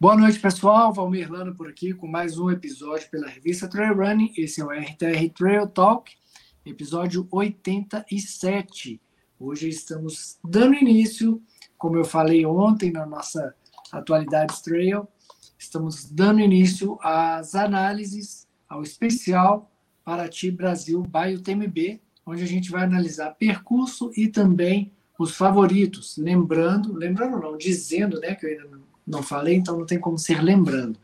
Boa noite, pessoal. Valmir Lano por aqui com mais um episódio pela revista Trail Running. Esse é o RTR Trail Talk, episódio 87. Hoje estamos dando início, como eu falei ontem na nossa Atualidades Trail, estamos dando início às análises, ao especial Paraty Brasil by UTMB, onde a gente vai analisar percurso e também os favoritos. Lembrando, lembrando não, dizendo, né, que eu ainda não não falei, então não tem como ser lembrando.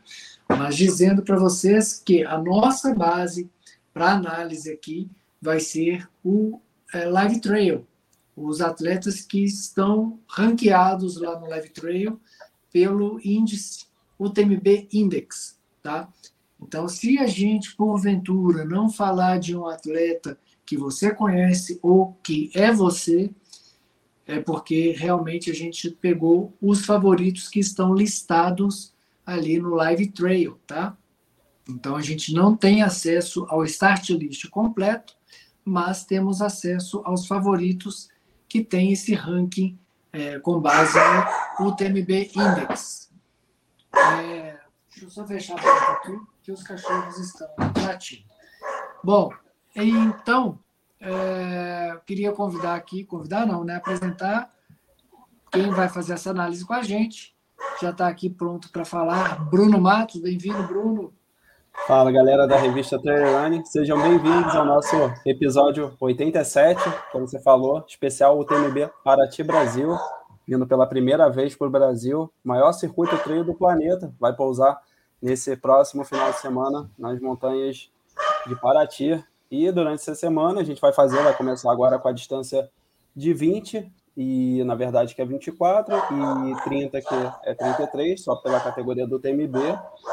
Mas dizendo para vocês que a nossa base para análise aqui vai ser o é, Live Trail, os atletas que estão ranqueados lá no Live Trail pelo índice UTMB Index, tá? Então, se a gente porventura não falar de um atleta que você conhece ou que é você, é porque realmente a gente pegou os favoritos que estão listados ali no Live Trail, tá? Então a gente não tem acesso ao start list completo, mas temos acesso aos favoritos que tem esse ranking é, com base no UTMB Index. É, deixa eu só fechar a porta aqui, que os cachorros estão latindo. Bom, então é, queria convidar aqui, convidar não, né? Apresentar quem vai fazer essa análise com a gente. Já está aqui pronto para falar. Bruno Matos, bem-vindo, Bruno. Fala, galera da revista Trail Running. Sejam bem-vindos ao nosso episódio 87, como você falou, especial UTMB Paraty Brasil, vindo pela primeira vez para o Brasil, maior circuito trail do planeta, vai pousar nesse próximo final de semana nas montanhas de Paraty. E durante essa semana a gente vai fazer, vai começar agora com a distância de 20, e na verdade que é 24, e 30 que é 33, só pela categoria do TMB,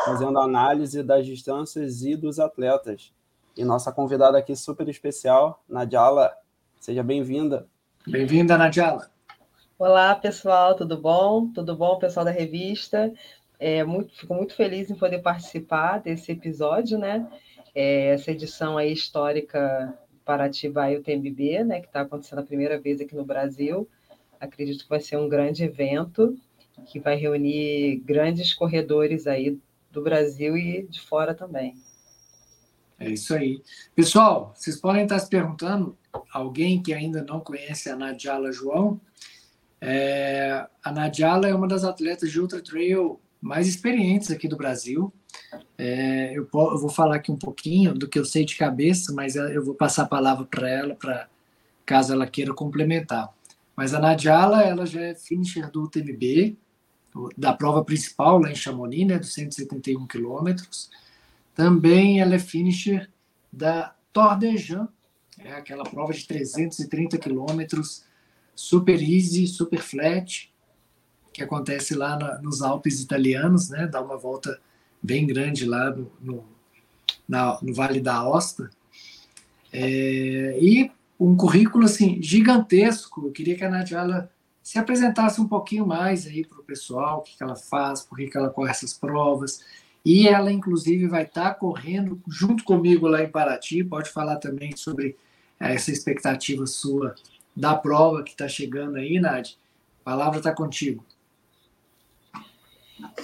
fazendo análise das distâncias e dos atletas. E nossa convidada aqui super especial, Nadiala, seja bem-vinda. Bem-vinda, Nadiala. Olá, pessoal, tudo bom? Tudo bom, pessoal da revista? É, muito, fico muito feliz em poder participar desse episódio, né? É, essa edição aí histórica para ativar o TMB, né, que está acontecendo a primeira vez aqui no Brasil. Acredito que vai ser um grande evento que vai reunir grandes corredores aí do Brasil e de fora também. É isso aí. Pessoal, vocês podem estar se perguntando, alguém que ainda não conhece a Nadiala João, é, a Nadiala é uma das atletas de ultra trail mais experientes aqui do Brasil. É, eu, eu, vou falar aqui um pouquinho do que eu sei de cabeça, mas eu vou passar a palavra para ela, para caso ela queira complementar. Mas a Nadiala, ela já é finisher do UTMB, da prova principal lá em Chamonix, né, dos 171 quilômetros. Também ela é finisher da Tour de Jean, é aquela prova de 330 quilômetros, super easy, super flat, que acontece lá na, nos Alpes italianos, né, dá uma volta bem grande lá no, no, na, no Vale da Aosta. É, e um currículo assim gigantesco. Eu queria que a Nadiala se apresentasse um pouquinho mais aí para o pessoal, o que, que ela faz, por que, que ela corre essas provas. E ela, inclusive, vai estar tá correndo junto comigo lá em Paraty. Pode falar também sobre essa expectativa sua da prova que está chegando aí, Nádia. A palavra está contigo.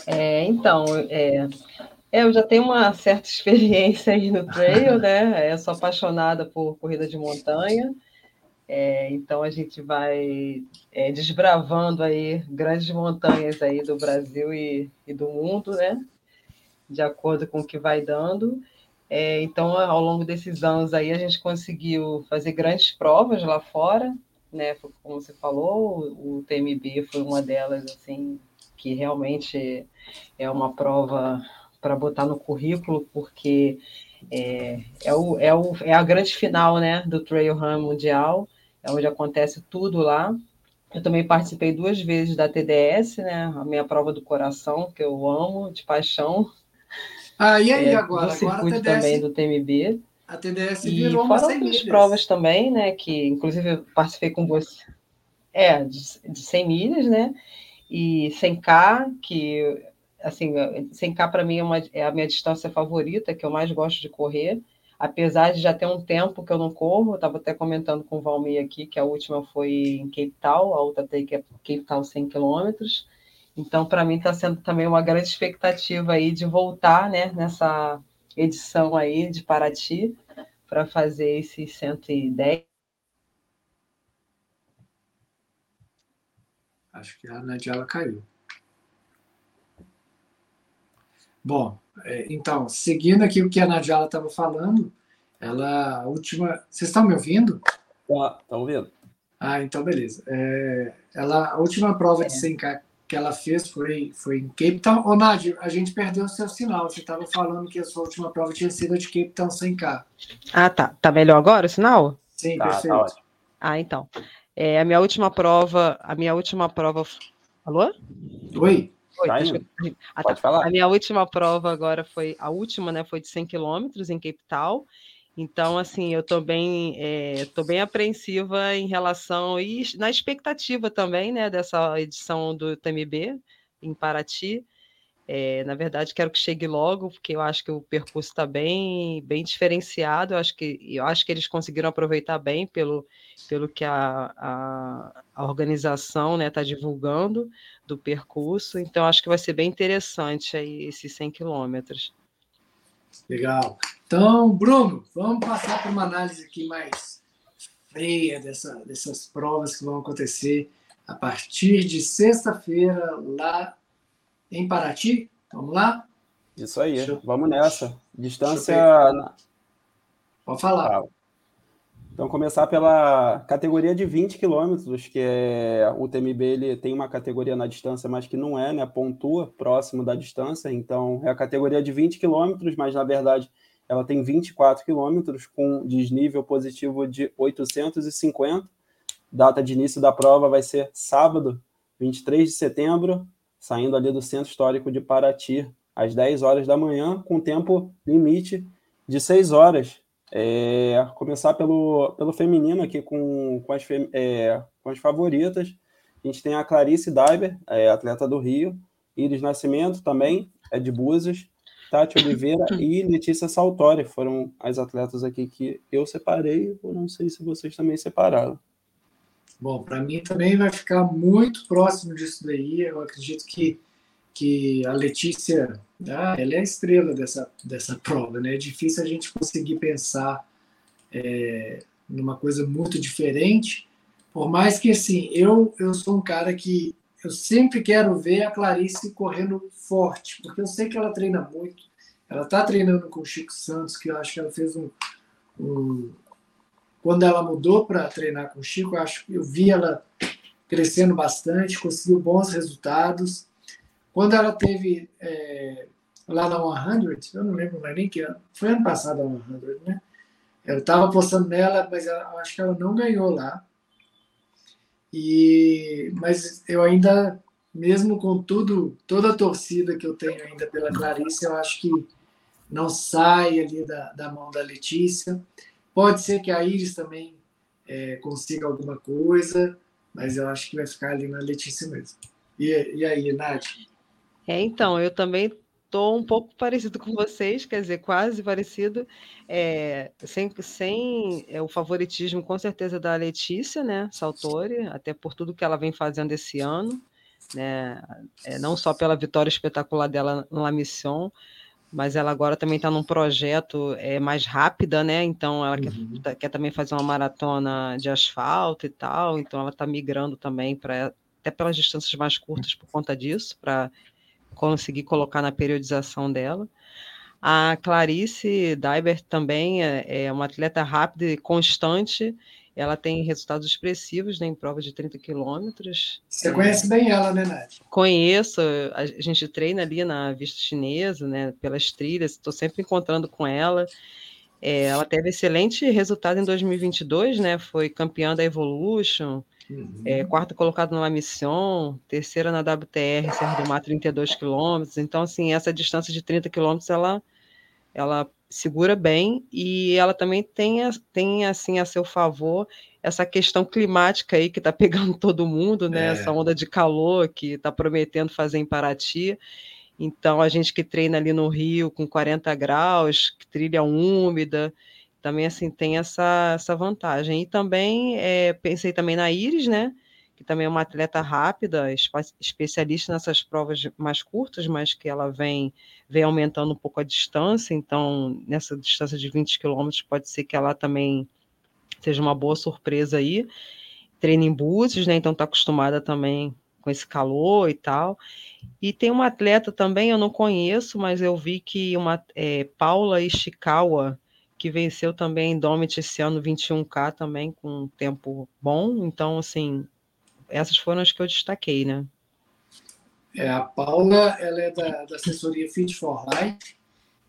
É, então, é, é, eu já tenho uma certa experiência aí no trail, né? Eu sou apaixonada por corrida de montanha. É, então a gente vai é, desbravando aí grandes montanhas aí do Brasil e, e, do mundo, né? De acordo com o que vai dando. É, então, ao longo desses anos aí, a gente conseguiu fazer grandes provas lá fora, né? Como você falou, o TMB foi uma delas, assim, que realmente é uma prova para botar no currículo, porque é, é, o, é, o, é a grande final né, do Trail Run Mundial, é onde acontece tudo lá. Eu também participei duas vezes da TDS, né, a minha prova do coração, que eu amo, de paixão. Ah, e aí é, agora? Do circuito agora TDS, também do TMB. A TDS virou e fora outras provas também, né, que inclusive eu participei com você. É, de, de 100 milhas, né? E 100K, que assim, 100K para mim é, uma, é a minha distância favorita, que eu mais gosto de correr, apesar de já ter um tempo que eu não corro, eu estava até comentando com o Valmir aqui, que a última foi em Cape Town, a outra tem que é Cape Town 100 quilômetros, Então, para mim, está sendo também uma grande expectativa aí de voltar né, nessa edição aí de Paraty para fazer esses 110. Acho que a Nadiala caiu. Bom, é, então, seguindo aqui o que a Nadiala estava falando, ela, a última. Vocês estão me ouvindo? Tá, tá ouvindo. Ah, então beleza. É, ela, a última prova de 100K que ela fez foi, foi em Cape Town. Ô, Nádia, a gente perdeu o seu sinal. Você estava falando que a sua última prova tinha sido a de Cape Town 100K. Ah, tá. Tá melhor agora o sinal? Sim, tá, tá perfeito. Tá ah, então. É, a minha última prova, a minha última prova. Alô? Oi. Oi, tá ah, tá. Pode falar. A minha última prova agora foi a última, né? Foi de 100 quilômetros em Cape Town. Então, assim, eu estou bem, é, bem apreensiva em relação e na expectativa também, né, dessa edição do TMB em Paraty. É, na verdade, quero que chegue logo, porque eu acho que o percurso está bem, bem diferenciado. Eu acho que, eu acho que eles conseguiram aproveitar bem pelo, pelo que a, a, a organização está né, tá divulgando do percurso. Então, acho que vai ser bem interessante aí esses 100 quilômetros. Legal. Então, Bruno, vamos passar por uma análise aqui mais feia dessa, dessas provas que vão acontecer a partir de sexta-feira lá em Paraty. Vamos lá? Isso aí, eu... vamos nessa. Distância. Pode falar. Ah, então, começar pela categoria de 20 quilômetros, que é o TMB ele tem uma categoria na distância, mas que não é, né? Pontua próximo da distância. Então, é a categoria de 20 quilômetros, mas na verdade ela tem 24 quilômetros com desnível positivo de 850. Data de início da prova vai ser sábado, 23 de setembro, saindo ali do Centro Histórico de Paraty, às 10 horas da manhã, com tempo limite de 6 horas. É, começar pelo, pelo feminino aqui com, com, as, é, com as favoritas. A gente tem a Clarice Daiber, é, atleta do Rio, Iris Nascimento também, é de Búzios, Tati Oliveira e Letícia Saltori foram as atletas aqui que eu separei, eu não sei se vocês também separaram. Bom, para mim também vai ficar muito próximo disso daí. Eu acredito que, que a Letícia ah, ela é a estrela dessa, dessa prova, né? É difícil a gente conseguir pensar é, numa coisa muito diferente, por mais que, assim, eu, eu sou um cara que eu sempre quero ver a Clarice correndo forte, porque eu sei que ela treina muito. Ela está treinando com o Chico Santos, que eu acho que ela fez um. um... Quando ela mudou para treinar com o Chico, eu, acho, eu vi ela crescendo bastante, conseguiu bons resultados. Quando ela teve é, lá na 100, eu não lembro mais nem que ano, foi ano passado a 100, né? Eu estava apostando nela, mas eu acho que ela não ganhou lá. E, mas eu ainda, mesmo com tudo, toda a torcida que eu tenho ainda pela Clarice, eu acho que não sai ali da, da mão da Letícia. Pode ser que a Iris também é, consiga alguma coisa, mas eu acho que vai ficar ali na Letícia mesmo. E, e aí, Nath? É, então, eu também estou um pouco parecido com vocês, quer dizer, quase parecido, é, sem, sem é, o favoritismo, com certeza, da Letícia, né, Saltori, até por tudo que ela vem fazendo esse ano, né, é, não só pela vitória espetacular dela na Mission, mas ela agora também está num projeto é, mais rápida, né? Então ela uhum. quer, quer, também fazer uma maratona de asfalto e tal, então ela está migrando também para até pelas distâncias mais curtas por conta disso, para conseguir colocar na periodização dela. A Clarice Daiber também é, é uma atleta rápida e constante. Ela tem resultados expressivos né, em prova de 30 quilômetros. Você conhece bem ela, né, Nath? Conheço. A gente treina ali na Vista Chinesa, né, pelas trilhas. Estou sempre encontrando com ela. É, ela teve excelente resultado em 2022, né? Foi campeã da Evolution, Uhum. É, quarta colocado numa missão, terceira na WTR, Serra do Mar, 32 quilômetros. Então, assim, essa distância de 30 quilômetros, ela, ela segura bem e ela também tem, tem, assim, a seu favor essa questão climática aí que está pegando todo mundo, né? É. Essa onda de calor que está prometendo fazer em Paraty. Então, a gente que treina ali no Rio com 40 graus, trilha úmida, também assim tem essa, essa vantagem. E também é, pensei também na Iris, né? Que também é uma atleta rápida, especialista nessas provas mais curtas, mas que ela vem, vem aumentando um pouco a distância, então nessa distância de 20 quilômetros pode ser que ela também seja uma boa surpresa aí. Treina em boots, né? Então está acostumada também com esse calor e tal. E tem uma atleta também, eu não conheço, mas eu vi que uma é, Paula Ishikawa, que venceu também Domit esse ano 21K também com um tempo bom. Então, assim, essas foram as que eu destaquei, né? É, a Paula, ela é da, da assessoria Fit for Life.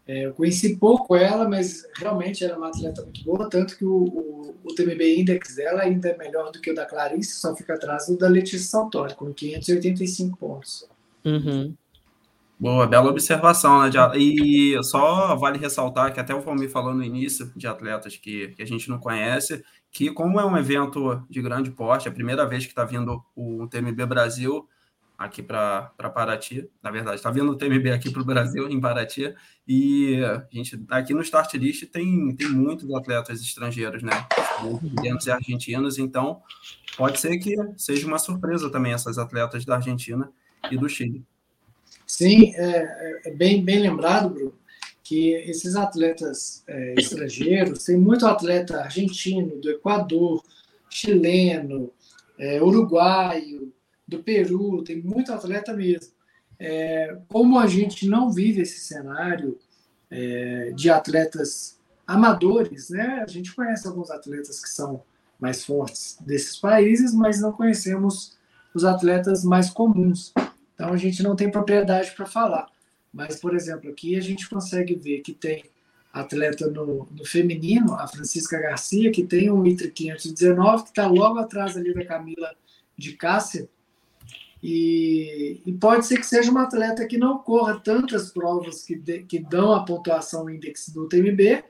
É, eu conheci pouco ela, mas realmente ela é uma atleta muito boa, tanto que o, o, o, TMB Index dela ainda é melhor do que o da Clarice, só fica atrás do da Letícia Saltori, com 585 pontos. Uhum. Boa, bela observação, né? E só vale ressaltar que até o Valmir falou no início de atletas que, que a gente não conhece, que como é um evento de grande porte, é a primeira vez que está vindo o TMB Brasil aqui para Paraty, na verdade, está vindo o TMB aqui para o Brasil, em Paraty, e a gente aqui no Start List tem, tem muitos atletas estrangeiros, né? E argentinos, então pode ser que seja uma surpresa também essas atletas da Argentina e do Chile. Sim, é, é, é bem, bem lembrado, Bruno, que esses atletas é, estrangeiros, tem muito atleta argentino, do Equador, chileno, é, uruguaio, do Peru, tem muito atleta mesmo. É, como a gente não vive esse cenário é, de atletas amadores, né? A gente conhece alguns atletas que são mais fortes desses países, mas não conhecemos os atletas mais comuns. Então a gente não tem propriedade para falar. Mas, por exemplo, aqui a gente consegue ver que tem atleta no, no feminino, a Francisca Garcia, que tem um ITRI 519, que está logo atrás ali da Camila de Cássia. E, e, pode ser que seja uma atleta que não corra tantas provas que, de, que dão a pontuação index do TMB,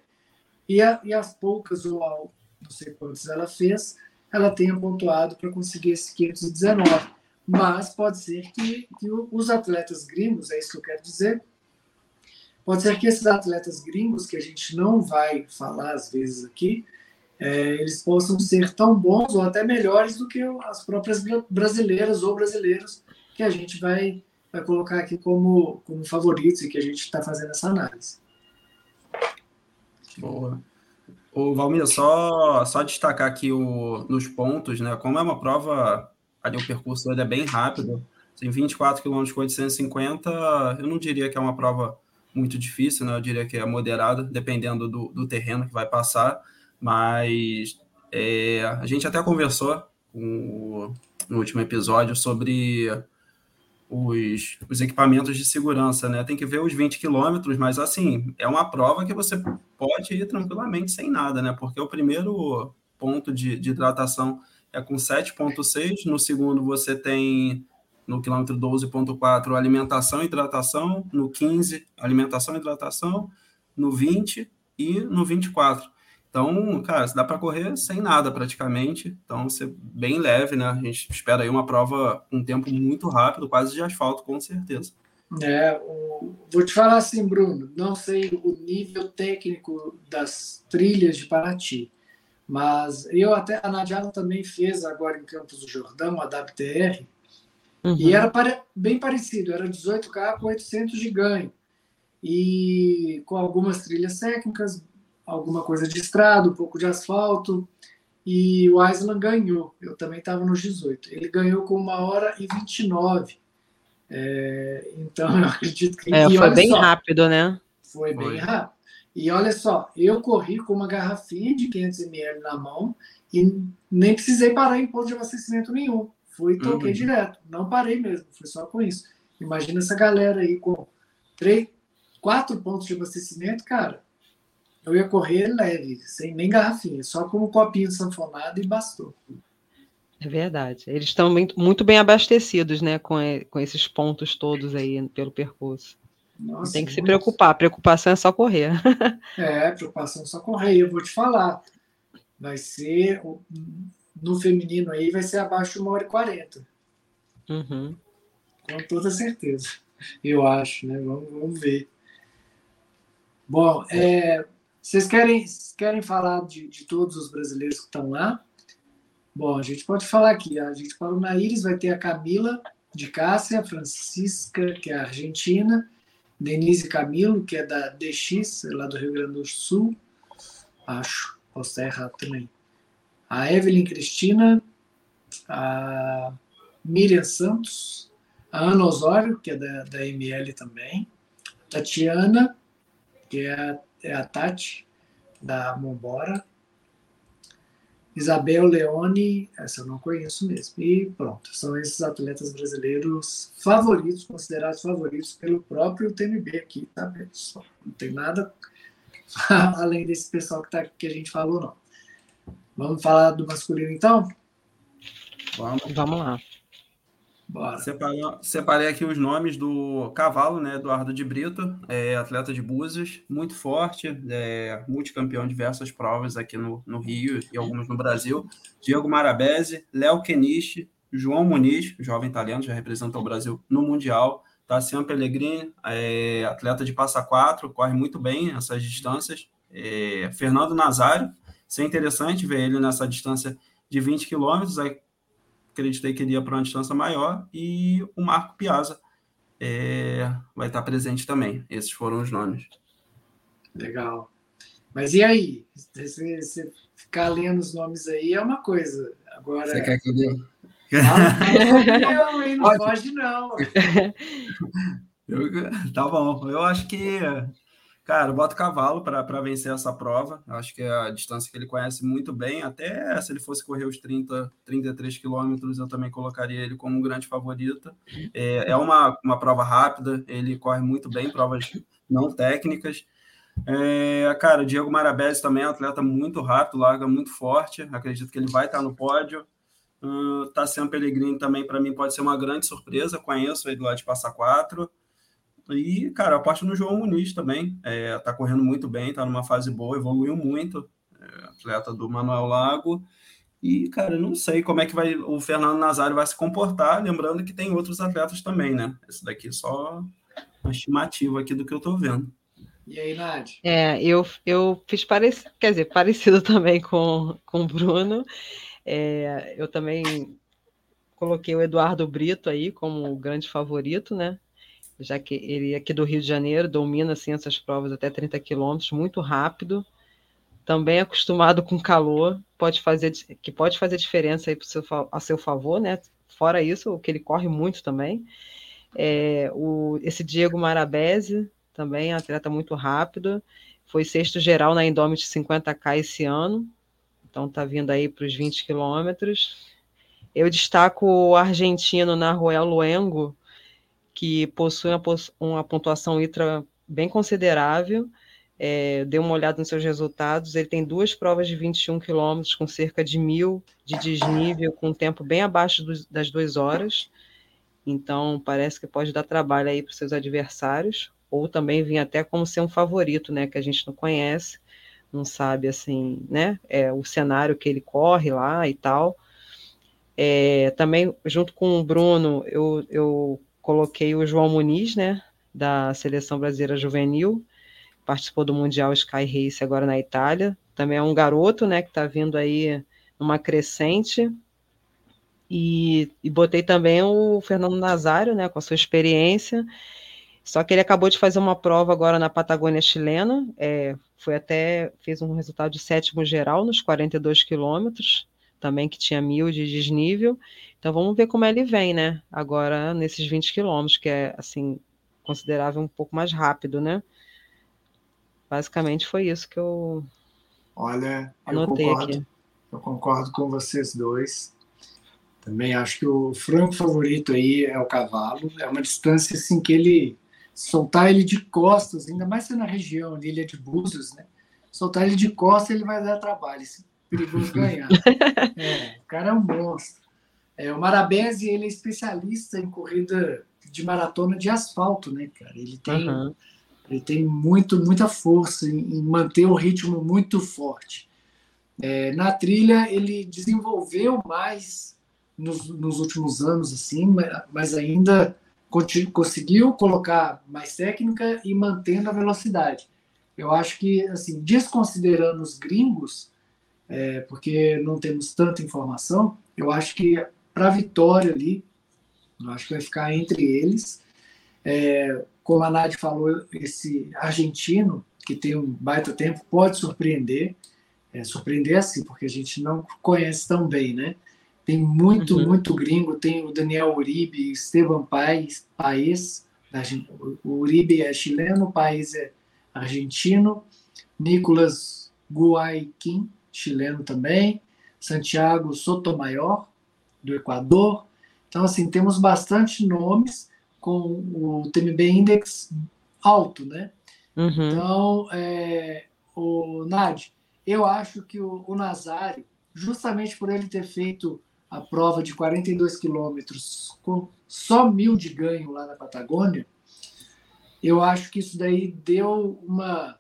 e, a, e as poucas, ou não sei quantas ela fez, ela tenha pontuado para conseguir esse 519 mas pode ser que, que os atletas gringos, é isso que eu quero dizer, pode ser que esses atletas gringos, que a gente não vai falar às vezes aqui, é, eles possam ser tão bons ou até melhores do que as próprias brasileiras ou brasileiros que a gente vai, vai colocar aqui como, como favoritos e que a gente está fazendo essa análise. Boa. O Valmir, só, só destacar aqui o, nos pontos, né? Como é uma prova ali o percurso dele é bem rápido. Tem 24 km com 850, eu não diria que é uma prova muito difícil, né? Eu diria que é moderada, dependendo do, do terreno que vai passar. Mas é, a gente até conversou com, no último episódio sobre os, os, equipamentos de segurança, né? Tem que ver os 20 quilômetros, mas assim, é uma prova que você pode ir tranquilamente sem nada, né? Porque o primeiro ponto de, de hidratação é com 7,6. No segundo, você tem no quilômetro 12,4 alimentação e hidratação. No 15, alimentação e hidratação. No 20 e no 24. Então, cara, dá para correr sem nada praticamente. Então, ser bem leve, né? A gente espera aí uma prova com um tempo muito rápido, quase de asfalto, com certeza. É, o... vou te falar assim, Bruno, não sei o nível técnico das trilhas de Paraty, mas eu até, a Nadiala também fez agora em Campos do Jordão, a WTR, uhum. e era pare, bem parecido, era 18K com 800 de ganho. E com algumas trilhas técnicas, alguma coisa de estrada, um pouco de asfalto, e o Island ganhou. Eu também estava nos 18. Ele ganhou com uma hora e 29. É, então, eu acredito que. É, foi bem só, rápido, né? Foi, foi bem rápido. E olha só, eu corri com uma garrafinha de 500 ml na mão e nem precisei parar em ponto de abastecimento nenhum. Fui e toquei uhum. direto. Não parei mesmo, foi só com isso. Imagina essa galera aí com três, quatro pontos de abastecimento, cara. Eu ia correr leve, sem nem garrafinha, só com um copinho sanfonado e bastou. É verdade. Eles estão muito bem abastecidos, né, com, com esses pontos todos aí pelo percurso. Nossa, tem que se preocupar. Preocupação é só correr. é, preocupação é só correr. Eu vou te falar. Vai ser. No feminino aí vai ser abaixo de 1 hora e 40. Uhum. Com toda certeza. Eu acho, né? Vamos, vamos ver. Bom, é, vocês querem, querem falar de, de todos os brasileiros que estão lá? Bom, a gente pode falar aqui. A gente falou na Iris, vai ter a Camila de Cássia, a Francisca, que é argentina, Denise Camilo, que é da DX, lá do Rio Grande do Sul, acho, posso estar errado também. A Evelyn Cristina, a Miriam Santos, a Ana Osório, que é da, da ML também, Tatiana, que é a, é a Tati, da Mombora, Isabel Leone, essa eu não conheço mesmo. E pronto, são esses atletas brasileiros favoritos, considerados favoritos pelo próprio TMB aqui, tá, pessoal? Não tem nada além desse pessoal que, tá, que a gente falou, não. Vamos falar do masculino, então? Vamos, Vamos lá. Separei, separei aqui os nomes do cavalo, né? Eduardo de Brito, é, atleta de Búzios, muito forte, é, multicampeão de diversas provas aqui no, no Rio e algumas no Brasil. Diego Marabese, Léo Kenichi, João Muniz, jovem italiano, já representa o Brasil no Mundial. Tassiano Pellegrini, é, atleta de passa quatro, corre muito bem essas distâncias. É, Fernando Nazário, isso é interessante ver ele nessa distância de 20 quilômetros, acreditei que iria para uma distância maior, e o Marco Piazza é, vai estar presente também. Esses foram os nomes. Legal. Mas e aí? Você, você ficar lendo os nomes aí é uma coisa. Agora. Você quer que eu dê? Ah, não, não pode não. Eu, tá bom. Eu acho que Cara, bota cavalo para vencer essa prova. Acho que é a distância que ele conhece muito bem. Até se ele fosse correr os 30, 33 quilômetros, eu também colocaria ele como um grande favorito. É, é uma, uma prova rápida, ele corre muito bem, provas não técnicas. É, cara, o Diego Marabese também é um atleta muito rápido, larga muito forte. Acredito que ele vai estar no pódio. Uh, Tassiano Pellegrini também, para mim, pode ser uma grande surpresa. Conheço ele lá de Passa Quatro. E, cara, aposto no João Muniz também. É, tá correndo muito bem, tá numa fase boa, evoluiu muito. É, atleta do Manuel Lago. E, cara, não sei como é que vai o Fernando Nazário vai se comportar, lembrando que tem outros atletas também, né? Esse daqui é só uma estimativa aqui do que eu tô vendo. E aí, Nádia? É, eu, eu fiz parecido, quer dizer, parecido também com, com o Bruno. É, eu também coloquei o Eduardo Brito aí como grande favorito, né? Já que ele é aqui do Rio de Janeiro, domina assim, essas provas até 30 quilômetros, muito rápido, também acostumado com calor, pode fazer, que pode fazer diferença aí seu, a seu favor, né? Fora isso, o que ele corre muito também. É, o, esse Diego Marabese, também atleta muito rápido, foi sexto geral na Indomit 50K esse ano, então tá vindo aí para os 20 quilômetros. Eu destaco o argentino Naruel Luengo, que possui uma, pontuação ITRA bem considerável. É, uma olhada nos seus resultados. Ele tem duas provas de 21 quilômetros, com cerca de mil de desnível, com um tempo bem abaixo das duas horas. Então, parece que pode dar trabalho aí para os seus adversários, ou também vir até como ser um favorito, né, que a gente não conhece, não sabe, assim, né, é, o cenário que ele corre lá e tal. É, também, junto com o Bruno, eu, eu coloquei o João Muniz, né, da seleção brasileira juvenil, participou do Mundial Sky Race agora na Itália. Também é um garoto, né, que está vindo aí numa crescente. E, e, botei também o Fernando Nazário, né, com a sua experiência. Só que ele acabou de fazer uma prova agora na Patagônia chilena, é, foi até, fez um resultado de sétimo geral nos 42 quilômetros, também que tinha mil de desnível. Então vamos ver como ele vem, né? Agora nesses 20 quilômetros, que é assim, considerável um pouco mais rápido, né? Basicamente foi isso que eu Olha, anotei eu concordo, aqui. Eu concordo com vocês dois. Também acho que o franco favorito aí é o cavalo. É uma distância assim que ele soltar ele de costas, ainda mais se na região ali, ele é de Búzios, né? Soltar ele de costas, ele vai dar trabalho perigoso ganhar. é, o cara é um monstro. É, o Marabese, ele é especialista em corrida de maratona de asfalto, né, cara? Ele tem, uhum. ele tem muito, muita força em, em, manter o ritmo muito forte. É, na trilha, ele desenvolveu mais nos, nos últimos anos, assim, mas ainda conseguiu colocar mais técnica e mantendo a velocidade. Eu acho que, assim, desconsiderando os gringos, é, porque não temos tanta informação. Eu acho que para a vitória ali, eu acho que vai ficar entre eles. É, como a Nádia falou, esse argentino, que tem um baita tempo, pode surpreender. É, surpreender assim, porque a gente não conhece tão bem, né? Tem muito, uhum. muito gringo. Tem o Daniel Uribe, Esteban Paes, Paes o Uribe é chileno, o Paes é argentino. Nicolas Guaiquim, chileno também. Santiago Sotomayor, do Equador. Então, assim, temos bastante nomes com o TMB Index alto, né? Uhum. Então, é, o Nad, eu acho que o, o Nazário, justamente por ele ter feito a prova de 42 quilômetros com só mil de ganho lá na Patagônia, eu acho que isso daí deu uma.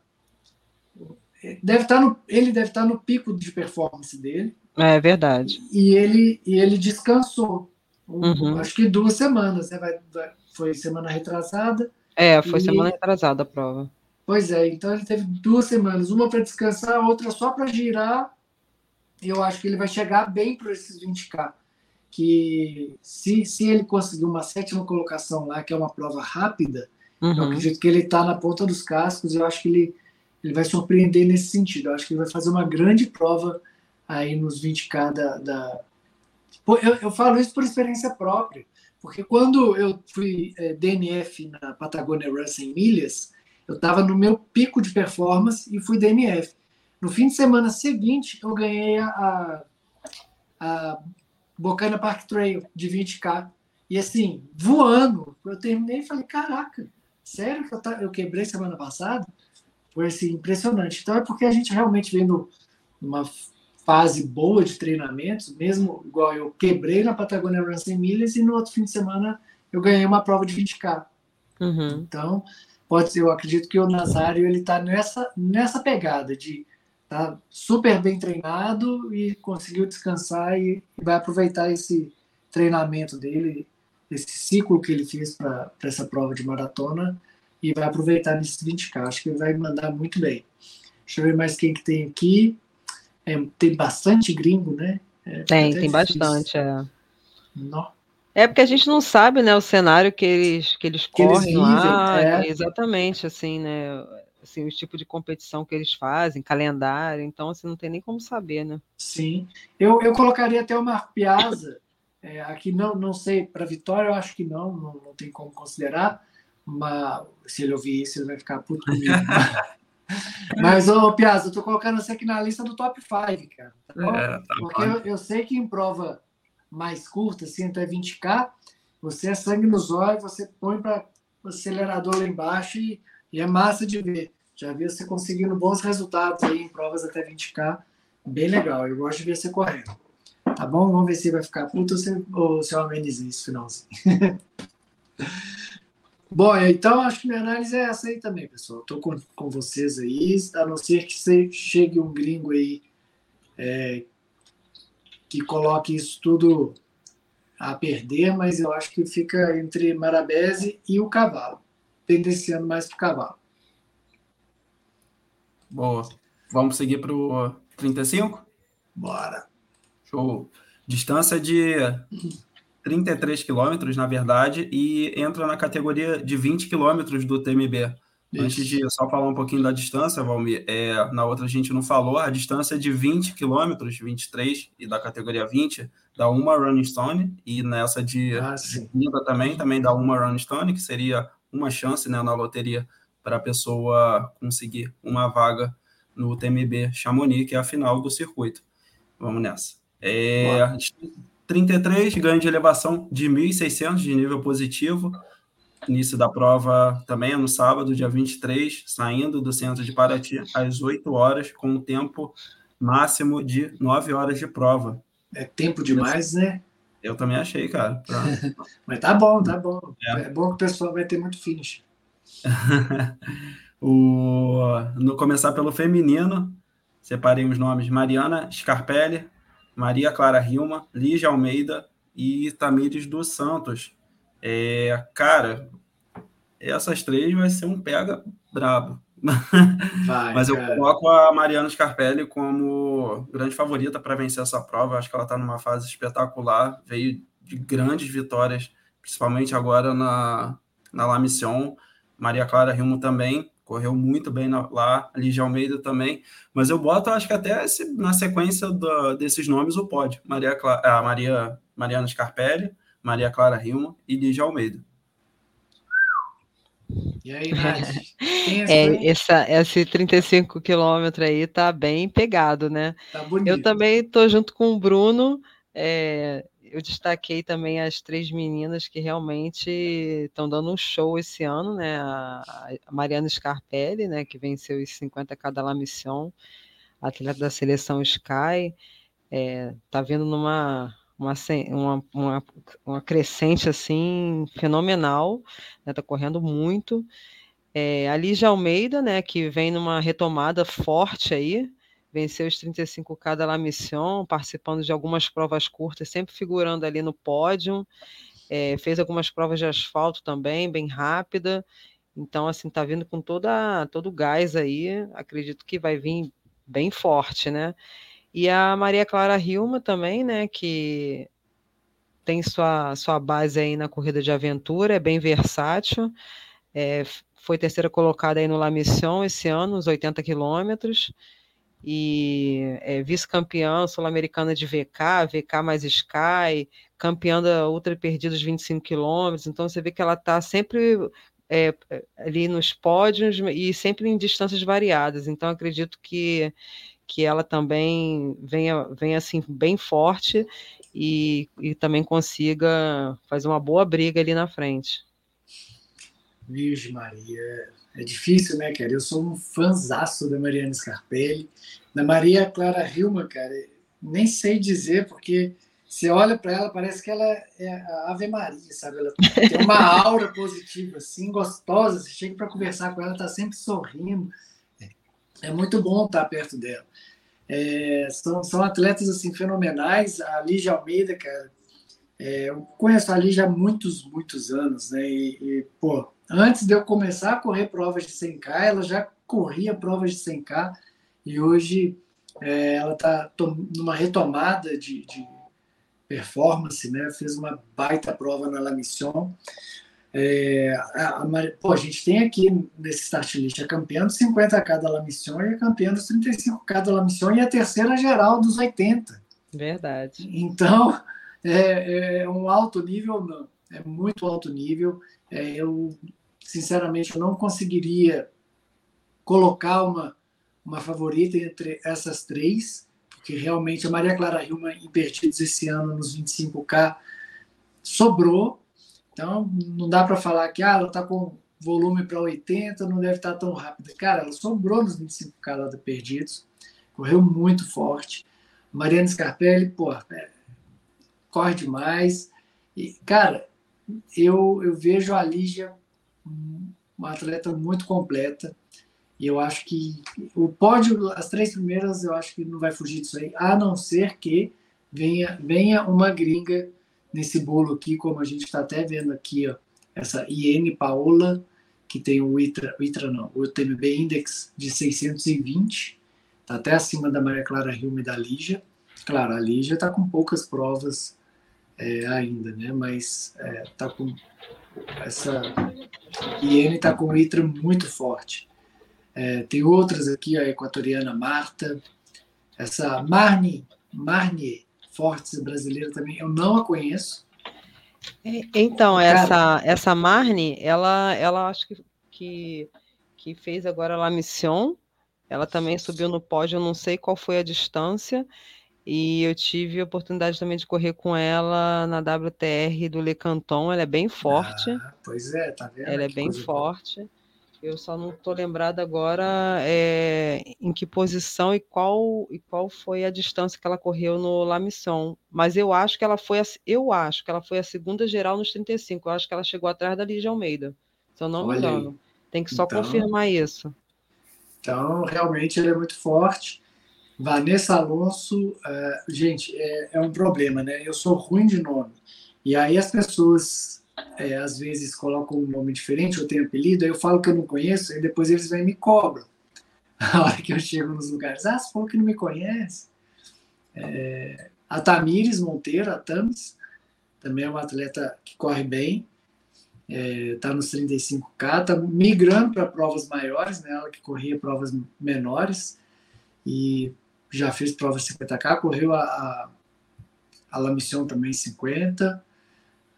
Deve estar no, ele deve estar no pico de performance dele. É verdade. E ele, e ele descansou. Um, uhum. Acho que duas semanas, né? Vai, vai, foi semana retrasada. É, foi e... semana retrasada a prova. Pois é, então ele teve duas semanas, uma para descansar, outra só para girar eu acho que ele vai chegar bem para esses 20K. Que se, se ele conseguir uma sétima colocação lá, que é uma prova rápida, uhum. eu acredito que ele está na ponta dos cascos. Eu acho que ele, ele vai surpreender nesse sentido. Eu acho que ele vai fazer uma grande prova aí nos 20K da. da... Eu, eu falo isso por experiência própria, porque quando eu fui é, DNF na Patagonia Runs em milhas, eu estava no meu pico de performance e fui DNF. No fim de semana seguinte, eu ganhei a, a Bocana Park Trail de 20K. E assim, voando, eu terminei e falei: caraca, sério que eu, eu quebrei semana passada? Foi assim, impressionante. Então é porque a gente realmente vem no, numa fase boa de treinamentos, mesmo igual eu quebrei na Patagônia Run 100 milhas e no outro fim de semana eu ganhei uma prova de 20K. Uhum. Então, pode ser, eu acredito que o Nazário ele está nessa, nessa pegada de tá super bem treinado e conseguiu descansar e, vai aproveitar esse treinamento dele, esse ciclo que ele fez para essa prova de maratona e vai aproveitar nesses 20K. Acho que vai mandar muito bem. Deixa eu ver mais quem que tem aqui. É, tem bastante gringo, né? É, tem, tem bastante. É. É porque a gente não sabe, né, o cenário que eles que eles que correm eles vivem, lá, é. exatamente assim, né? assim, o tipo de competição que eles fazem, calendário, então assim, não tem nem como saber, né? Sim. Eu, eu colocaria até o Mar Piazza, é, aqui não, não sei, para Vitória eu acho que não, não, não tem como considerar, mas se ele ouvir isso, ele vai ficar puto comigo. mas, ô Piazza, eu tô colocando você aqui na lista do top 5, cara. Tá é, tá Porque eu, eu, sei que em prova mais curta, assim, até 20K, você é sangue nos olhos, você põe para o acelerador lá embaixo e e é massa de ver. Já vi você conseguindo bons resultados aí em provas até 20K. Bem legal. Eu gosto de ver você correndo. Tá bom? Vamos ver se vai ficar puto ou se, ou se eu amenizo isso finalzinho. bom, então acho que minha análise é essa aí também, pessoal. Estou com, com vocês aí, a não ser que chegue um gringo aí é, que coloque isso tudo a perder, mas eu acho que fica entre Marabese e o cavalo tendenciando mais para o cavalo. Boa. Vamos seguir para o 35? Bora. Show. Distância de 33 quilômetros, na verdade, e entra na categoria de 20 quilômetros do TMB. Isso. Antes de só falar um pouquinho da distância, Valmir, é, na outra a gente não falou, a distância é de 20 quilômetros, 23, e da categoria 20, dá uma Running Stone, e nessa de, ah, de também, também dá uma Running Stone, que seria uma chance né, na loteria para a pessoa conseguir uma vaga no TMB Chamonix, que é a final do circuito. Vamos nessa. É, 33, ganho de elevação de 1.600 de nível positivo. Início da prova também é no sábado, dia 23, saindo do centro de Paraty às 8 horas, com um tempo máximo de 9 horas de prova. É tempo demais, né? Eu também achei, cara. Mas tá bom, tá bom. É. é. bom que o pessoal vai ter muito finish. o... No começar pelo feminino, separei os nomes Mariana Scarpelli, Maria Clara Rilma, Lígia Almeida e Tamires dos Santos. É, cara, essas três vai ser um pega brabo. Vai, Mas eu cara. coloco a Mariana Scarpelli como grande favorita para vencer essa prova. Acho que ela está numa fase espetacular, veio de grandes vitórias, principalmente agora na, na La Mission. Maria Clara Rimo também correu muito bem na, lá, Lígia Almeida também. Mas eu boto, acho que até esse, na sequência do, desses nomes, o pódio. Maria, a Maria, Mariana Scarpelli, Maria Clara Rimo e Lígia Almeida. E aí, Nath? É, essa, esse 35 quilômetros aí tá bem pegado, né? Tá bonito. Eu também tô junto com o Bruno. É, eu destaquei também as três meninas que realmente estão dando um show esse ano, né? A, Mariana Scarpelli, né? Que venceu os 50k da La Mission, atleta da seleção Sky, é, tá vindo numa uma, uma, uma, uma crescente assim fenomenal, né? Tá correndo muito. É, a Lígia Almeida, né? Que vem numa retomada forte aí venceu os 35K da La Mission, participando de algumas provas curtas, sempre figurando ali no pódio. É, fez algumas provas de asfalto também, bem rápida. Então, assim, tá vindo com toda, todo o gás aí. Acredito que vai vir bem forte, né? E a Maria Clara Hilma também, né? Que tem sua, sua base aí na corrida de aventura, é bem versátil. É, foi terceira colocada aí no La Mission esse ano, os 80 quilômetros e é, vice-campeã sul-americana de VK, VK mais Sky, campeã da Ultra Perdidos 25 quilômetros, então você vê que ela está sempre é, ali nos pódios e sempre em distâncias variadas, então acredito que, que ela também venha, venha assim bem forte e, e também consiga fazer uma boa briga ali na frente. Virgem Maria, é difícil, né, cara? Eu sou um fanzaço da Mariana Scarpelli. Da Maria Clara Hilma, cara, nem sei dizer, porque você olha para ela, parece que ela é a Ave Maria, sabe? Ela tem uma aura positiva, assim, gostosa. Você chega para conversar com ela, tá sempre sorrindo. É muito bom estar perto dela. É, são, são atletas assim fenomenais. A Lígia Almeida, cara, é, eu conheço a Lígia há muitos, muitos anos, né? E, e, pô, Antes de eu começar a correr provas de 100K, ela já corria provas de 100K e hoje é, ela está numa retomada de, de, performance, né? Fez uma baita prova na La Mission. É, a, a, pô, a gente tem aqui nesse start list a campeã dos 50K da La Mission e a campeã dos 35K da La Mission e a terceira geral dos 80. Verdade. Então, é, é um alto nível, não. É muito alto nível. É, eu sinceramente, eu não conseguiria colocar uma, uma favorita entre essas três, porque realmente a Maria Clara Hilma em Perdidos esse ano nos 25K sobrou. Então, não dá para falar que ah, ela está com volume para 80, não deve estar tá tão rápida. Cara, ela sobrou nos 25K lá da Perdidos, correu muito forte. Mariana Scarpelli, pô, é, corre demais. E, cara, eu, eu vejo a Lígia uma atleta muito completa. E eu acho que o pódio, as três primeiras, eu acho que não vai fugir disso aí, a não ser que venha, venha uma gringa nesse bolo aqui, como a gente está até vendo aqui, ó, essa Iene Paola, que tem o ITRA, o ITRA não, o TMB Index de 620, está até acima da Maria Clara Hilme e da Lígia. Claro, a Lígia está com poucas provas é, ainda, né? Mas está é, com essa IN está com o ITRA muito forte. É, tem outras aqui, a equatoriana Marta, essa Marni, Marni Fortes brasileira também, eu não a conheço. É, então, essa, essa Marni, ela, ela acho que, que, que fez agora a Mission, ela também subiu no pódio, eu não sei qual foi a distância, e eu tive a oportunidade também de correr com ela na WTR do Le Canton. Ela é bem forte. Ah, pois é, tá vendo? Ela é bem forte. Boa. Eu só não estou lembrada agora é, em que posição e qual e qual foi a distância que ela correu no La Mission. Mas eu acho que ela foi a, eu acho que ela foi a segunda geral nos 35. Eu acho que ela chegou atrás da Lígia Almeida. Se eu não me engano. Tem que só então, confirmar isso. Então, realmente ela é muito forte. Vanessa Alonso, uh, gente, é, é, um problema, né? Eu sou ruim de nome. E aí as pessoas, é, às vezes, colocam um nome diferente, eu tenho apelido, aí eu falo que eu não conheço, e depois eles vêm e me cobram. A hora que eu chego nos lugares, ah, você falou que não me conhece? É, a Tamires Monteiro, a Tamis, também é uma atleta que corre bem, está é, tá nos 35K, está migrando para provas maiores, né? ela que corria provas menores e já fez provas 50K, correu a, a, a La Mission também 50.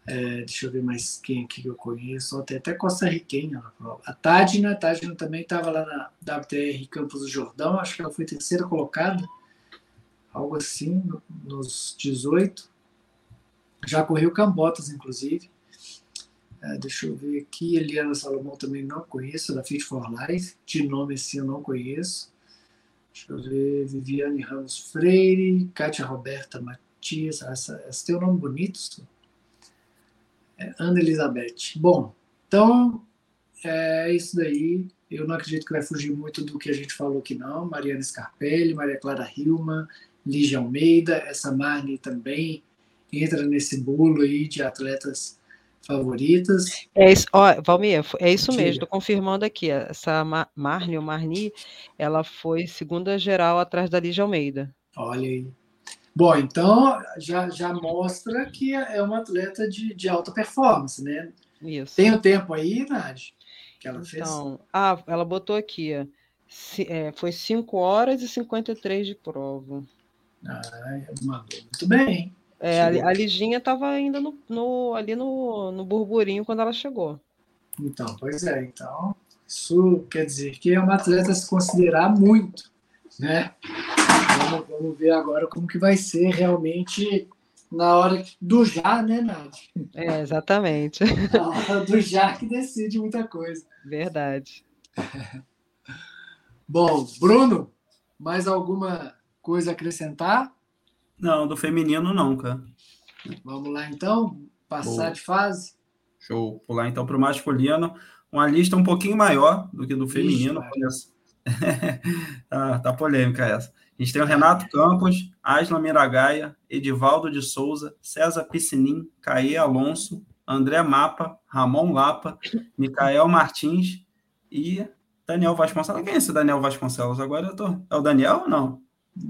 É, deixa eu ver mais quem aqui que eu conheço. Tem até Costa Riquenha na prova. A Tadina, a Tadina também estava lá na WTR Campos do Jordão, acho que ela foi terceira colocada, algo assim, nos 18. Já correu Cambotas, inclusive. É, deixa eu ver aqui. Eliana Salomão também não conheço, da Fit for Life. De nome assim eu não conheço. Deixa eu ver. Viviane Ramos Freire, Kátia Roberta Matias. Essa, essa tem um nome bonito. É Ana Elizabeth. Bom, então é isso daí. Eu não acredito que vai fugir muito do que a gente falou aqui, não. Mariana Scarpelli, Maria Clara Hilma, Lígia Almeida, essa Marne também entra nesse bolo aí de atletas favoritas. É isso, ó, Valmir, é isso Diga. mesmo, estou confirmando aqui. Essa Marne ou Marni, ela foi segunda geral atrás da Lígia Almeida. Olha aí. Bom, então já, já mostra que é uma atleta de, de alta performance, né? Isso. Tem o tempo aí, Nádia, que ela fez? Então, ah, ela botou aqui, é, foi 5 horas e 53 de prova. Ah, mandou muito bem. É, a, a Liginha estava ainda no, no, ali no, no burburinho quando ela chegou. Então, pois é. Então, isso quer dizer que é uma atleta a se considerar muito, né? Vamos, vamos ver agora como que vai ser realmente na hora do já, né, Nath? É, exatamente. Na hora do já que decide muita coisa. Verdade. Bom, Bruno, mais alguma coisa a acrescentar? Não, do feminino não, cara. Vamos lá então, passar Boa. de fase. Show. Pular então para o masculino. Uma lista um pouquinho maior do que do feminino. Ixi, ah, tá polêmica essa. A gente tem o Renato Campos, Asla Miragaia, Edivaldo de Souza, César Piscinim, Caê Alonso, André Mapa, Ramon Lapa, Micael Martins e Daniel Vasconcelos. Quem é esse Daniel Vasconcelos? Agora eu tô. É o Daniel ou não?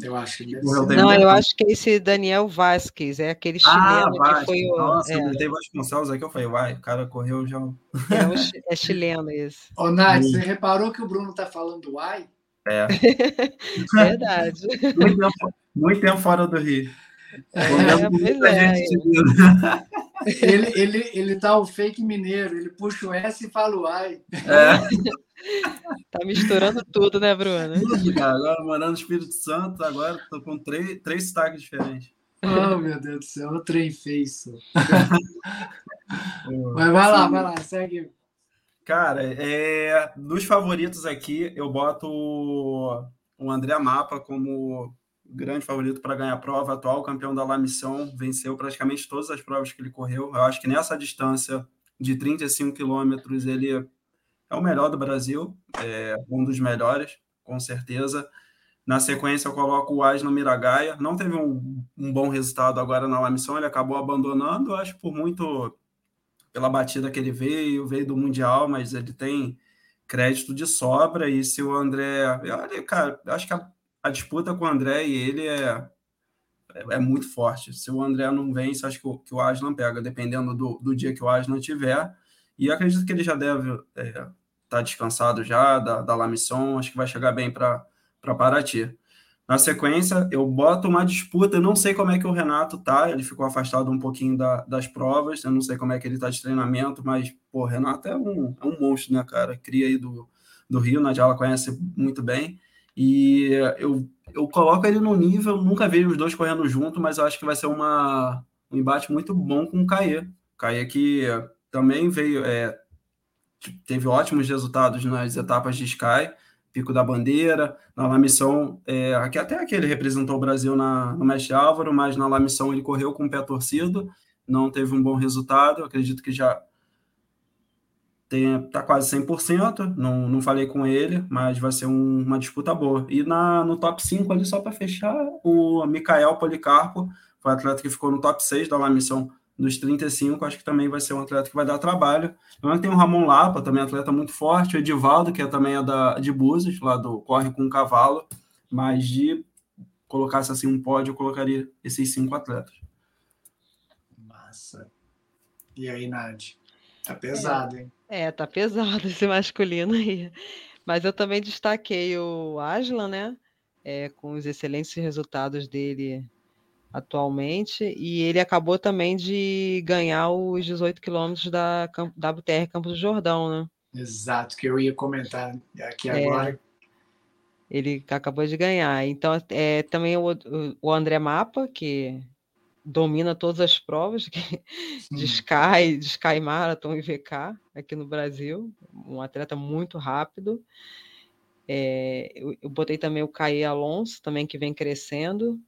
Eu acho que. Não, eu acho que esse Daniel Vasquez é aquele ah, chileno ah, que foi o. Nossa, é. eu Vasconcelos aqui, eu falei, uai, o cara correu já. É, o, é chileno esse. Ô, Nath, você reparou que o Bruno tá falando uai? É. Verdade. Muito tempo, muito tempo fora do Rio. É, é, ele, ele, ele tá o fake mineiro, ele puxa o S e fala o ai. É. Tá misturando tudo, né, Bruno? Agora morando no Espírito Santo, agora tô com três, três sotaques diferentes. Oh, meu Deus do céu, o trem fez isso. Mas vai lá, vai lá, segue. Cara, é, dos favoritos aqui, eu boto o André Mapa como grande favorito para ganhar a prova, atual campeão da La Mission, venceu praticamente todas as provas que ele correu. Eu acho que nessa distância de 35 quilômetros ele é o melhor do Brasil, é um dos melhores, com certeza. Na sequência, eu coloco o Asno Miragaia. Não teve um, um, bom resultado agora na La Mission, ele acabou abandonando, acho por muito pela batida que ele veio, veio do Mundial, mas ele tem crédito de sobra. E se o André. Olha, cara, acho que a, a disputa com o André e ele é, é, é, muito forte. Se o André não vence, acho que o, que o Aslan pega, dependendo do, do dia que o Aslan tiver. E acredito que ele já deve estar é, tá descansado já da, da La Mission, acho que vai chegar bem para Paraty. Na sequência, eu boto uma disputa, eu não sei como é que o Renato tá, ele ficou afastado um pouquinho da, das provas, eu não sei como é que ele tá de treinamento, mas, pô, o Renato é um, é um monstro, né, cara? Cria aí do, do Rio, ela conhece muito bem. E eu, eu coloco ele no nível, nunca vi os dois correndo junto, mas eu acho que vai ser uma, um embate muito bom com o Caê. Caê que também veio, é, teve ótimos resultados nas etapas de Sky, Pico da Bandeira, na La Missão, é, até aqui ele representou o Brasil na, no Mestre Álvaro, mas na La Missão ele correu com o pé torcido, não teve um bom resultado, acredito que já está quase 100%, não, não falei com ele, mas vai ser um, uma disputa boa. E na, no top 5 ali, só para fechar, o Mikael Policarpo, foi o atleta que ficou no top 6 da La Missão dos 35, acho que também vai ser um atleta que vai dar trabalho. Também tem o Ramon Lapa, também atleta muito forte, o Edivaldo, que é também é da, de Búzios, lá do Corre com o Cavalo, mas de colocasse assim um pódio, eu colocaria esses cinco atletas. Massa. E aí, Nadi? Tá pesado, é, hein? É, tá pesado esse masculino aí. Mas eu também destaquei o Aslan, né? É, com os excelentes resultados dele atualmente, e ele acabou também de ganhar os 18 quilômetros da WTR Campos do Jordão, né? Exato, que eu ia comentar aqui é, agora. Ele acabou de ganhar. Então, é, também o, o André Mapa, que domina todas as provas de Sky, de Sky Marathon e VK aqui no Brasil, um atleta muito rápido. É, eu, eu, botei também o Caí Alonso, também que vem crescendo.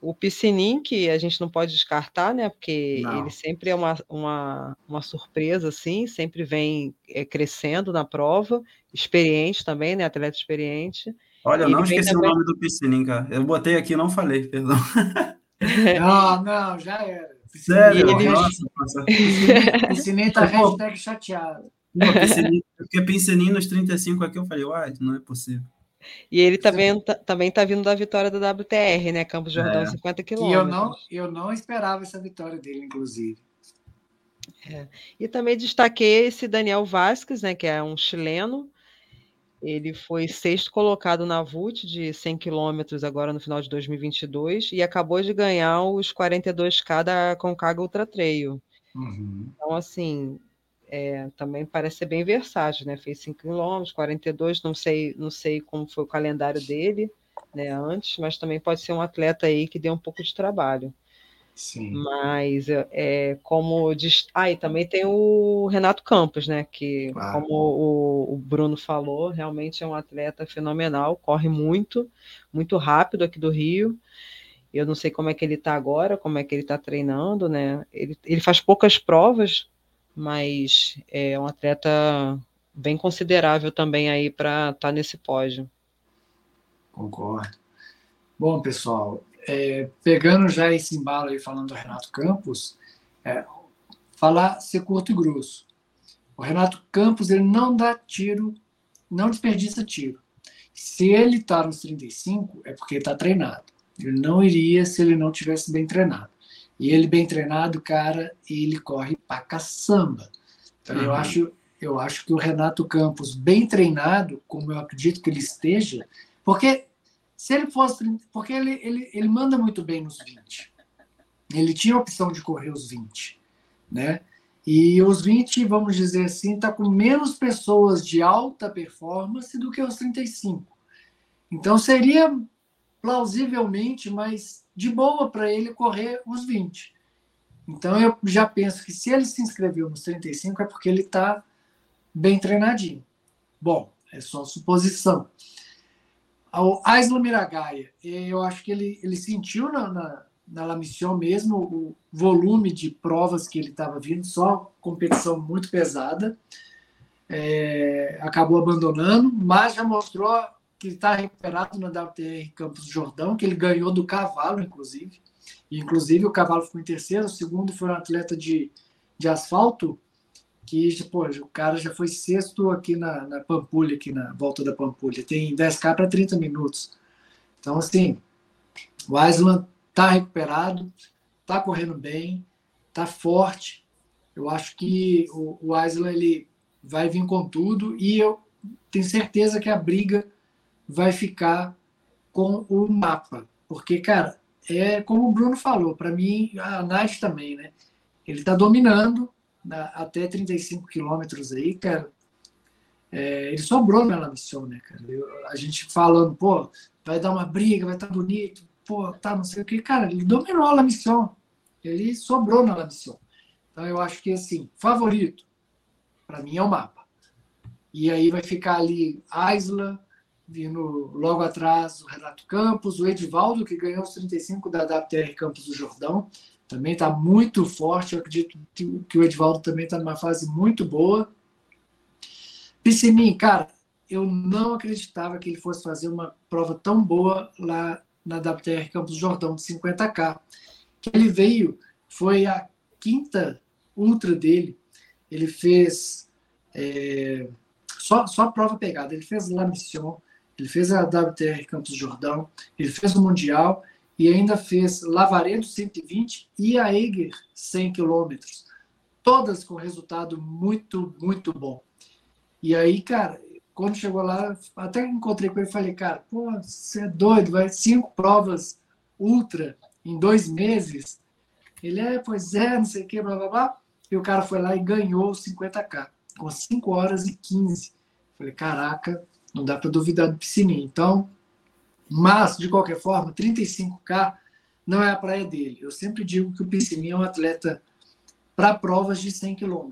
O Piscinin, que a gente não pode descartar, né? Porque não. ele sempre é uma, uma, uma surpresa, assim, sempre vem é, crescendo na prova, experiente também, né? Atleta experiente. Olha, eu não esqueci também... o nome do Piscinin, cara. Eu botei aqui e não falei, perdão. Não, não, já era. Sério? Ele... Nossa, Piscininho tá hashtag chateado. porque Piscininho nos 35 aqui, eu falei, uai, não é possível. E ele também tá, também tá vindo da vitória da WTR, né? Campos Jordão, é. 50 quilômetros. E eu não, eu não esperava essa vitória dele, inclusive. É. E também destaquei esse Daniel Vasquez, né? Que é um chileno, ele foi sexto colocado na VUT de 100 quilômetros agora no final de 2022 e acabou de ganhar os 42K da Concaga Ultra Trail. Uhum. Então, assim, é, também parece ser bem versátil, né? Fez 5 quilômetros, 42, não sei, não sei como foi o calendário dele né, antes, mas também pode ser um atleta aí que dê um pouco de trabalho. Sim. Mas é, como diz. Ah, e também tem o Renato Campos, né? Que, claro. como o, o, Bruno falou, realmente é um atleta fenomenal, corre muito, muito rápido aqui do Rio. Eu não sei como é que ele está agora, como é que ele está treinando, né? Ele, ele faz poucas provas, mas é um atleta bem considerável também aí para estar tá nesse pódio. Concordo. Bom, pessoal, é, pegando já esse embalo aí, falando do Renato Campos, é, falar, ser curto e grosso. O Renato Campos, ele não dá tiro, não desperdiça tiro. Se ele está nos 35, é porque está treinado. Ele não iria se ele não tivesse bem treinado. E ele bem treinado, cara, ele corre pra caçamba. Então uhum. eu acho eu acho que o Renato Campos bem treinado, como eu acredito que ele esteja, porque se ele fosse. Porque ele, ele, ele manda muito bem nos 20. Ele tinha a opção de correr os 20. Né? E os 20, vamos dizer assim, está com menos pessoas de alta performance do que os 35. Então seria plausivelmente mais de boa para ele correr os 20. Então eu já penso que se ele se inscreveu nos 35 é porque ele está bem treinadinho. Bom, é só suposição. O Aislan Miragaia, eu acho que ele, ele sentiu na, na, na La Mission mesmo o volume de provas que ele estava vindo, só competição muito pesada. É, acabou abandonando, mas já mostrou que está recuperado na WTR Campos Jordão, que ele ganhou do cavalo, inclusive. E, inclusive, o cavalo ficou em terceiro, o segundo foi um atleta de, de asfalto, que pô, o cara já foi sexto aqui na, na Pampulha, aqui na volta da Pampulha. Tem 10K para 30 minutos. Então, assim, o Island está recuperado, está correndo bem, está forte. Eu acho que o, o Island ele vai vir com tudo e eu tenho certeza que a briga vai ficar com o mapa. Porque, cara, é como o Bruno falou, para mim, a Nath também, né? Ele está dominando, até 35 quilômetros aí, cara, é, ele sobrou na missão, né, cara? Eu, a gente falando, pô, vai dar uma briga, vai estar tá bonito, pô, tá, não sei o que, cara, ele dominou a missão, ele sobrou na missão. Então eu acho que, assim, favorito, para mim é o mapa. E aí vai ficar ali Isla, vindo logo atrás o Renato Campos, o Edivaldo, que ganhou os 35 da WTR Campos do Jordão, também está muito forte. Eu acredito que, o Edvaldo também está numa fase muito boa. Piscinim, cara, eu não acreditava que ele fosse fazer uma prova tão boa lá na WTR Campos Jordão de 50K. Que ele veio, foi a quinta ultra dele. Ele fez é, só, só prova pegada. Ele fez La Mission, ele fez a WTR Campos Jordão, ele fez o Mundial e ainda fez Lavaredo 120 e a Eger 100 quilômetros. Todas com resultado muito, muito bom. E aí, cara, quando chegou lá, até encontrei com ele e falei, cara, pô, você é doido, vai cinco provas ultra em dois meses. Ele é, pois é, não sei o que, blá blá blá. E o cara foi lá e ganhou 50k, com 5 horas e 15. Falei, caraca, não dá para duvidar do Piscininho. Então, mas, de qualquer forma, 35k não é a praia dele. Eu sempre digo que o Piscininho é um atleta para provas de 100 km.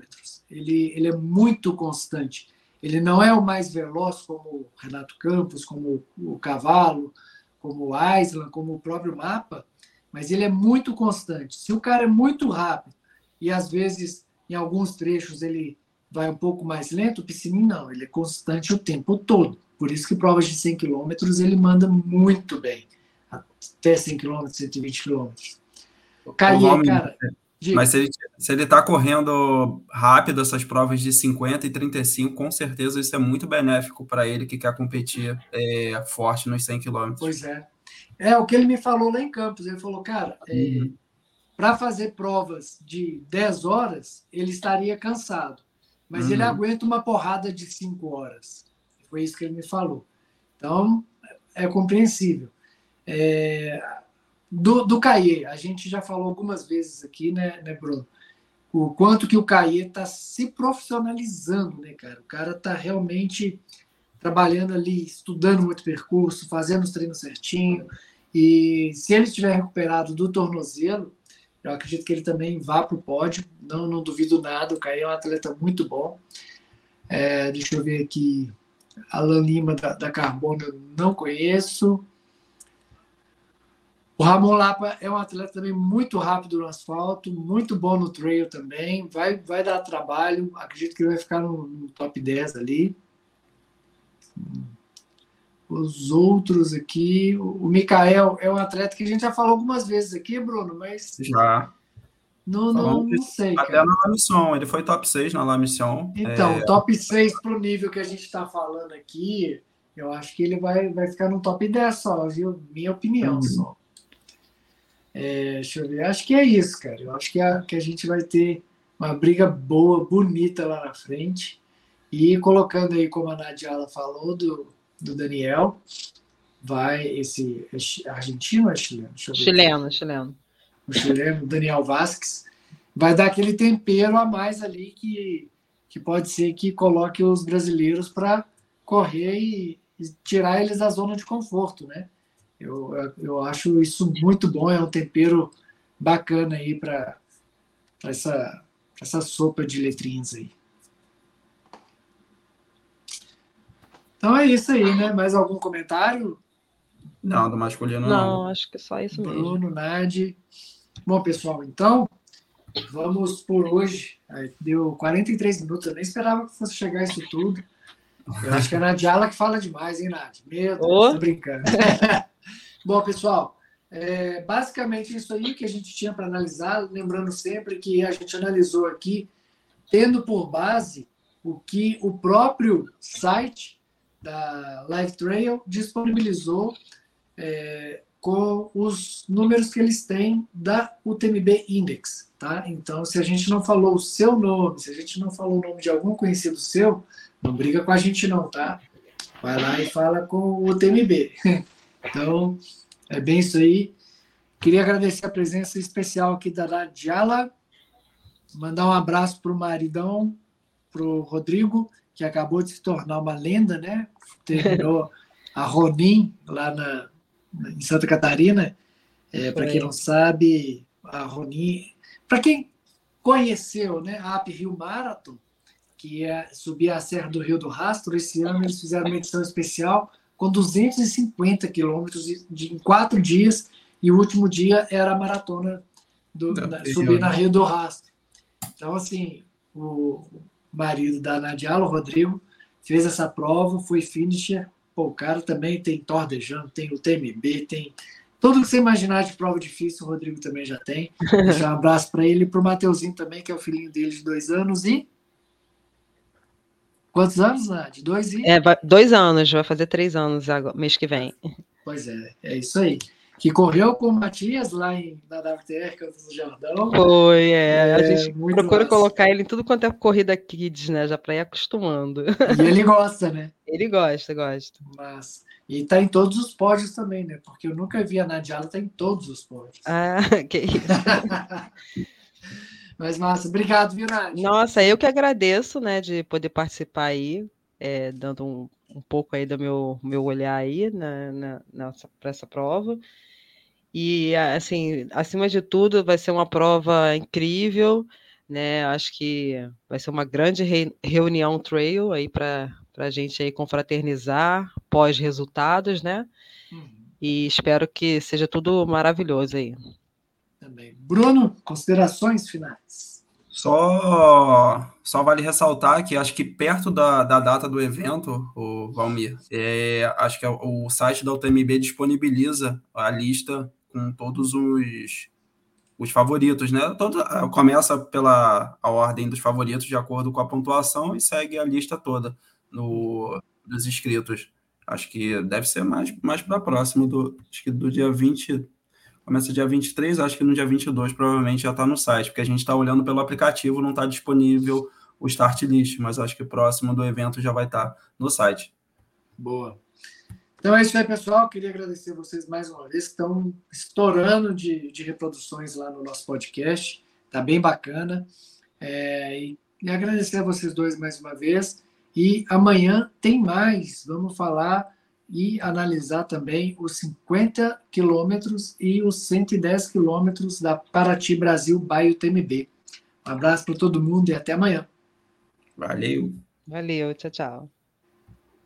Ele, ele é muito constante. Ele não é o mais veloz como o Renato Campos, como o Cavalo, como o Island, como o próprio Mapa, mas ele é muito constante. Se o cara é muito rápido e às vezes em alguns trechos ele vai um pouco mais lento, o Piscininho não, ele é constante o tempo todo. Por isso que provas de 100 km ele manda muito bem, até 100 km, 120 km. Caí, cara. Diga. Mas se ele, se ele tá correndo rápido essas provas de 50 e 35, com certeza isso é muito benéfico para ele que quer competir é, forte nos 100 km. Pois é. É o que ele me falou lá em Campos. Ele falou, cara, é, uhum. para fazer provas de 10 horas, ele estaria cansado. Mas uhum. ele aguenta uma porrada de 5 horas. Foi isso que ele me falou. Então, é compreensível. É, do, do Caê, a gente já falou algumas vezes aqui, né, né Bruno? O quanto que o Caê está se profissionalizando, né, cara? O cara está realmente trabalhando ali, estudando muito percurso, fazendo os treinos certinho. E se ele estiver recuperado do tornozelo, eu acredito que ele também vá para o pódio. Não, não duvido nada. O Caê é um atleta muito bom. É, deixa eu ver aqui. Alan Lima da, da Carbono eu não conheço. O Ramon Lapa é um atleta também muito rápido no asfalto, muito bom no trail também, vai, vai dar trabalho, acredito que ele vai ficar no, no top 10 ali. Os outros aqui, o Mikael é um atleta que a gente já falou algumas vezes aqui, Bruno, mas. Já. Não, não, não sei. Até cara. na Mission, ele foi top 6 na La Mission. Então, é... top 6 para o nível que a gente está falando aqui, eu acho que ele vai, vai ficar no top 10 só, viu? Minha opinião uhum. só. É, deixa eu ver. Acho que é isso, cara. Eu acho que a, que a gente vai ter uma briga boa, bonita lá na frente. E colocando aí, como a Nadiala falou, do, do Daniel, vai esse é argentino ou é chileno? Chileno, chileno. O chileno, Daniel Vasquez, vai dar aquele tempero a mais ali que, que pode ser que coloque os brasileiros para correr e, e tirar eles da zona de conforto, né? Eu, eu acho isso muito bom, é um tempero bacana aí para essa, essa sopa de letrinhas aí. Então é isso aí, né? Mais algum comentário? Não, do masculino não. Não, acho que é só isso mesmo. Bruno, Nadi. Bom, pessoal, então vamos por hoje. Deu 43 minutos, eu nem esperava que fosse chegar isso tudo. Eu acho que é a Nadiala que fala demais, hein, Nadia? Meu Deus, oh. tô brincando. Bom, pessoal, é basicamente isso aí que a gente tinha para analisar. Lembrando sempre que a gente analisou aqui, tendo por base o que o próprio site da Live Trail disponibilizou é, com os números que eles têm da UTMB Index, tá? Então, se a gente não falou o seu nome, se a gente não falou o nome de algum conhecido seu, não briga com a gente não, tá? Vai lá e fala com o UTMB. Então, é bem isso aí. Queria agradecer a presença especial aqui da Radiala, mandar um abraço para o maridão, para o Rodrigo, que acabou de se tornar uma lenda, né? Terminou a Ronin lá na, em Santa Catarina. É, para quem não sabe, a Ronin. Para quem conheceu né, a Up Rio Marathon, que é subir a Serra do Rio do Rastro, esse ano eles fizeram uma edição especial com 250 quilômetros em quatro dias, e o último dia era a maratona do, na, subir na Rio do Rastro. Então, assim, o marido da Nadiala, o Rodrigo, fez essa prova, foi finisher. Pô, o cara também tem de tem o TMB, tem tudo que você imaginar de prova difícil, o Rodrigo também já tem. Deixar um abraço para ele e para o Mateuzinho também, que é o filhinho dele de dois anos. E Quantos anos, Nath? Dois e... É, dois anos, vai fazer três anos agora, mês que vem. Pois é, é isso aí. Que correu com o Matias lá em, na WTR, Campos do Jordão. Foi, é. é a gente procura massa. colocar ele em tudo quanto é corrida kids, né? Já para ir acostumando. E ele gosta, né? Ele gosta, gosta. Mas. E tá em todos os pódios também, né? Porque eu nunca vi a Nadiala tá em todos os pódios. Ah, que isso. Mas, massa, obrigado, viu, Nath? Nossa, eu que agradeço, né, de poder participar aí, é, dando um, um pouco aí do meu, meu olhar aí na, na, nessa, para essa prova. E, assim, acima de tudo, vai ser uma prova incrível, né? Acho que vai ser uma grande re reunião trail aí para a gente aí confraternizar pós-resultados, né? Uhum. E espero que seja tudo maravilhoso aí. Também. Bruno, considerações finais. Só, só vale ressaltar que acho que perto da, da data do evento, o Valmir, é, acho que é o site da UTMB disponibiliza a lista com todos os, os favoritos, né? Todo, começa pela a ordem dos favoritos de acordo com a pontuação e segue a lista toda no, dos inscritos. Acho que deve ser mais, mais para próximo do, acho que do dia 20. Começa dia 23, acho que no dia 22 provavelmente já está no site, porque a gente está olhando pelo aplicativo, não está disponível o start list, mas acho que próximo do evento já vai estar tá no site. Boa. Então é isso aí, pessoal. Queria agradecer vocês mais uma vez, que estão estourando de, de reproduções lá no nosso podcast. Tá bem bacana. É, e, e agradecer a vocês dois mais uma vez. E amanhã tem mais. Vamos falar e analisar também os 50 quilômetros e os 110 quilômetros da Paraty Brasil Baio TMB. Um abraço para todo mundo e até amanhã. Valeu. Valeu, tchau, tchau.